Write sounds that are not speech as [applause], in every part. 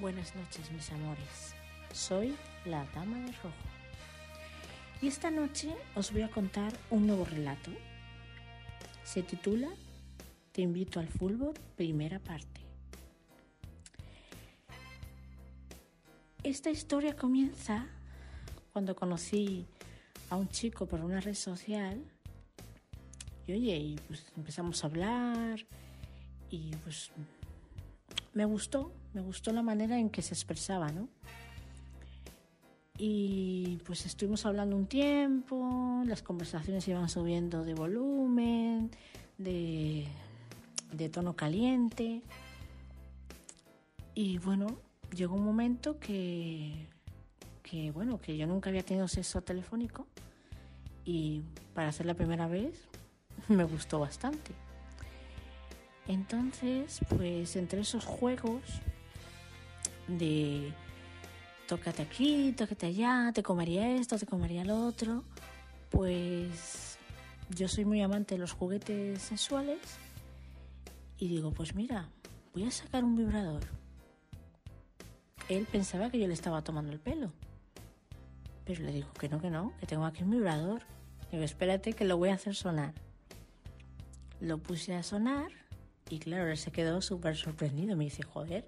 Buenas noches, mis amores. Soy la Dama de Rojo. Y esta noche os voy a contar un nuevo relato. Se titula Te invito al fútbol, primera parte. Esta historia comienza cuando conocí a un chico por una red social y oye, y pues empezamos a hablar y pues me gustó, me gustó la manera en que se expresaba, ¿no? Y pues estuvimos hablando un tiempo, las conversaciones iban subiendo de volumen, de, de tono caliente. Y bueno, llegó un momento que, que, bueno, que yo nunca había tenido sexo telefónico y para hacer la primera vez [laughs] me gustó bastante. Entonces, pues entre esos juegos de tócate aquí, tócate allá, te comería esto, te comería lo otro, pues yo soy muy amante de los juguetes sexuales y digo, pues mira, voy a sacar un vibrador. Él pensaba que yo le estaba tomando el pelo, pero le digo que no, que no, que tengo aquí un vibrador. Digo, espérate que lo voy a hacer sonar. Lo puse a sonar y claro, él se quedó súper sorprendido. Me dice, joder,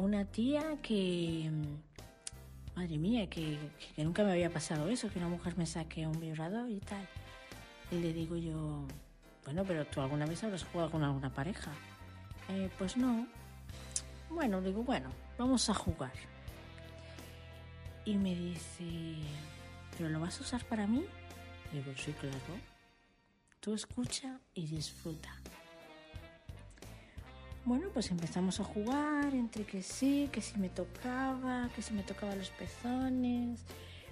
una tía que... Madre mía, que, que, nunca me había pasado eso, que una mujer me saque un vibrador y tal. Y le digo yo, bueno, pero tú alguna vez habrás jugado con alguna pareja. Eh, pues no. Bueno, digo, bueno, vamos a jugar. Y me dice, ¿pero lo vas a usar para mí? Digo, sí, claro. Tú escucha y disfruta. Bueno, pues empezamos a jugar entre que sí, que si me tocaba, que si me tocaba los pezones,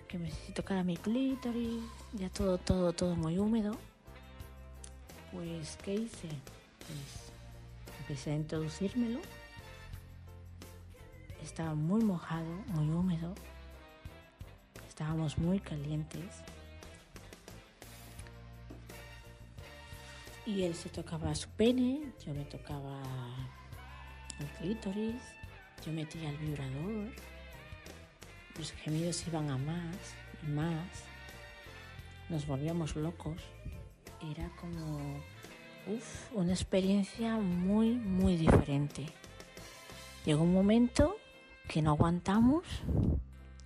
que me si tocara mi clítoris, ya todo, todo, todo muy húmedo. Pues, ¿qué hice? Pues empecé a introducírmelo. Estaba muy mojado, muy húmedo. Estábamos muy calientes. Y él se tocaba su pene, yo me tocaba el clítoris, yo metía el vibrador, los gemidos iban a más y más, nos volvíamos locos. Era como uf, una experiencia muy, muy diferente. Llegó un momento que no aguantamos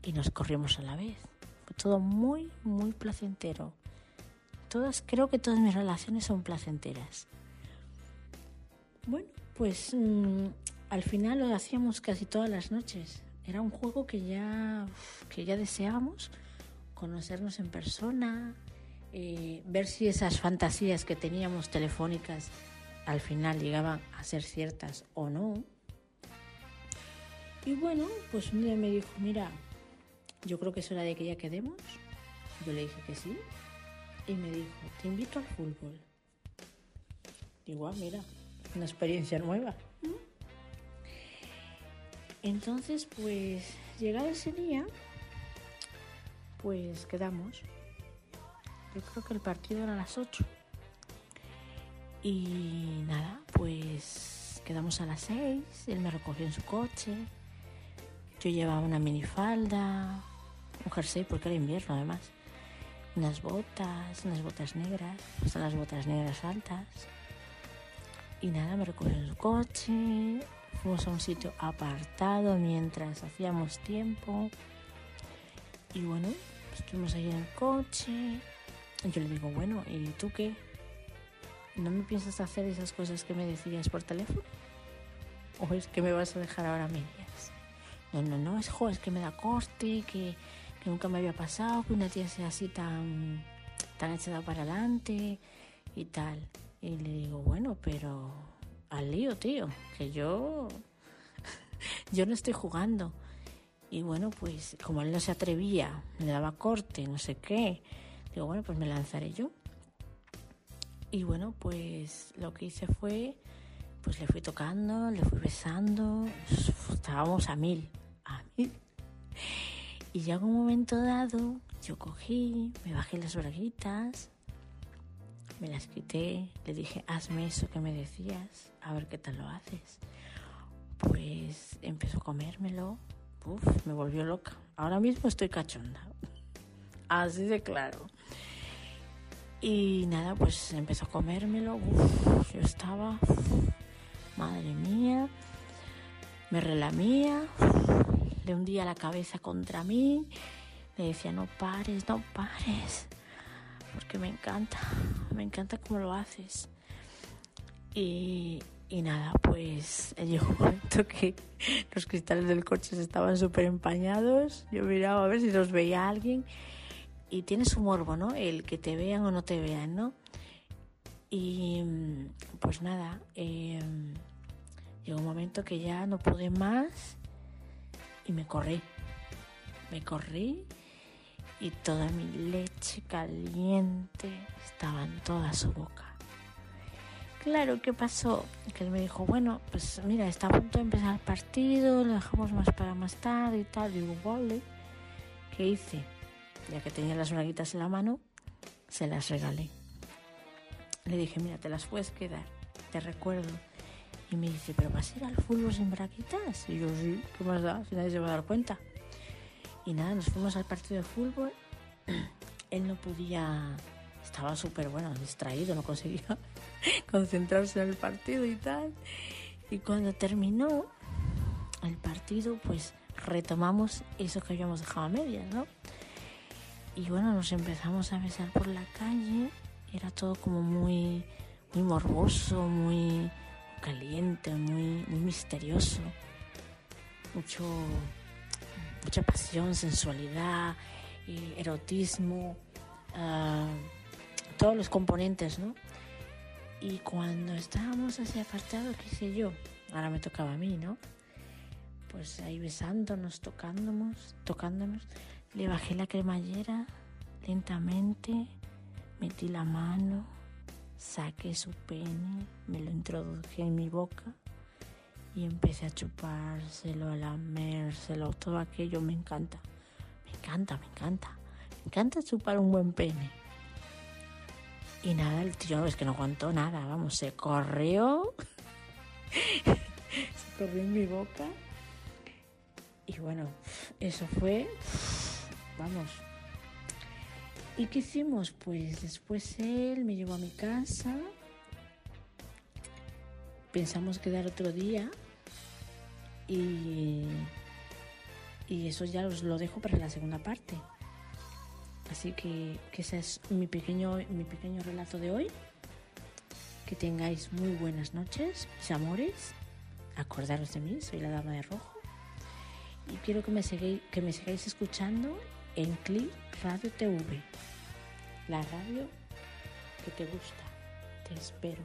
y nos corrimos a la vez. Fue todo muy, muy placentero todas, creo que todas mis relaciones son placenteras. Bueno, pues mm, al final lo hacíamos casi todas las noches. Era un juego que ya, que ya deseábamos, conocernos en persona, eh, ver si esas fantasías que teníamos telefónicas al final llegaban a ser ciertas o no. Y bueno, pues un día me dijo, mira, yo creo que es hora de que ya quedemos. Yo le dije que sí, y me dijo, te invito al fútbol. Digo, ah, mira, una experiencia nueva. Entonces, pues, llegado ese día, pues quedamos. Yo creo que el partido era a las 8. Y nada, pues quedamos a las 6. Él me recogió en su coche. Yo llevaba una minifalda, un jersey porque era invierno además unas botas, unas botas negras, son las botas negras altas. Y nada, me en su coche, fuimos a un sitio apartado mientras hacíamos tiempo. Y bueno, estuvimos ahí en el coche. Y yo le digo, bueno, ¿y tú qué? ¿No me piensas hacer esas cosas que me decías por teléfono? ¿O es que me vas a dejar ahora medias? No, no, no, es, jo, es que me da corte, que que nunca me había pasado que una tía sea así tan, tan echada para adelante y tal. Y le digo, bueno, pero al lío, tío, que yo, [laughs] yo no estoy jugando. Y bueno, pues como él no se atrevía, me daba corte, no sé qué, digo, bueno, pues me lanzaré yo. Y bueno, pues lo que hice fue, pues le fui tocando, le fui besando, estábamos a mil, a mil. Y ya en un momento dado, yo cogí, me bajé las braguitas, me las quité, le dije, hazme eso que me decías, a ver qué tal lo haces. pues empezó a comérmelo. Uf, me volvió loca. Ahora mismo estoy cachonda. [laughs] Así de claro. Y nada, pues empezó a comérmelo. Yo estaba, madre mía, me relamía, le hundía la cabeza contra mí, le decía, no pares, no pares, porque me encanta, me encanta cómo lo haces. Y, y nada, pues [laughs] llegó un momento que los cristales del coche estaban súper empañados. Yo miraba a ver si los veía alguien. Y tiene su morbo, ¿no? El que te vean o no te vean, ¿no? Y pues nada, eh, llegó un momento que ya no pude más y me corrí. Me corrí y toda mi leche caliente estaba en toda su boca. Claro, ¿qué pasó? Que él me dijo, bueno, pues mira, está a punto de empezar el partido, lo dejamos más para más tarde y tal. Digo, vale. ¿Qué hice? Ya que tenía las braguitas en la mano, se las regalé. Le dije, mira, te las puedes quedar, te recuerdo. Y me dice, ¿pero vas a ir al fútbol sin braguitas? Y yo, sí, ¿qué más da? Si nadie se va a dar cuenta. Y nada, nos fuimos al partido de fútbol. [clears throat] Él no podía, estaba súper, bueno, distraído, no conseguía [laughs] concentrarse en el partido y tal. Y cuando terminó el partido, pues retomamos eso que habíamos dejado a medias, ¿no? Y bueno, nos empezamos a besar por la calle. Era todo como muy, muy morboso, muy caliente, muy, muy misterioso. Mucho, mucha pasión, sensualidad, erotismo, uh, todos los componentes, ¿no? Y cuando estábamos así apartados, qué sé yo, ahora me tocaba a mí, ¿no? Pues ahí besándonos, tocándonos, tocándonos, le bajé la cremallera lentamente, metí la mano, saqué su pene, me lo introduje en mi boca y empecé a chupárselo, a lamérselo, todo aquello me encanta, me encanta, me encanta, me encanta chupar un buen pene. Y nada, el tío es que no aguantó nada, vamos, se corrió. [laughs] se corrió en mi boca. Y bueno, eso fue, vamos. ¿Y qué hicimos? Pues después él me llevó a mi casa. Pensamos quedar otro día. Y, y eso ya os lo dejo para la segunda parte. Así que, que ese es mi pequeño, mi pequeño relato de hoy. Que tengáis muy buenas noches, mis amores. Acordaros de mí, soy la dama de rojo. Y quiero que me, sigáis, que me sigáis escuchando en Clip Radio TV. La radio que te gusta. Te espero.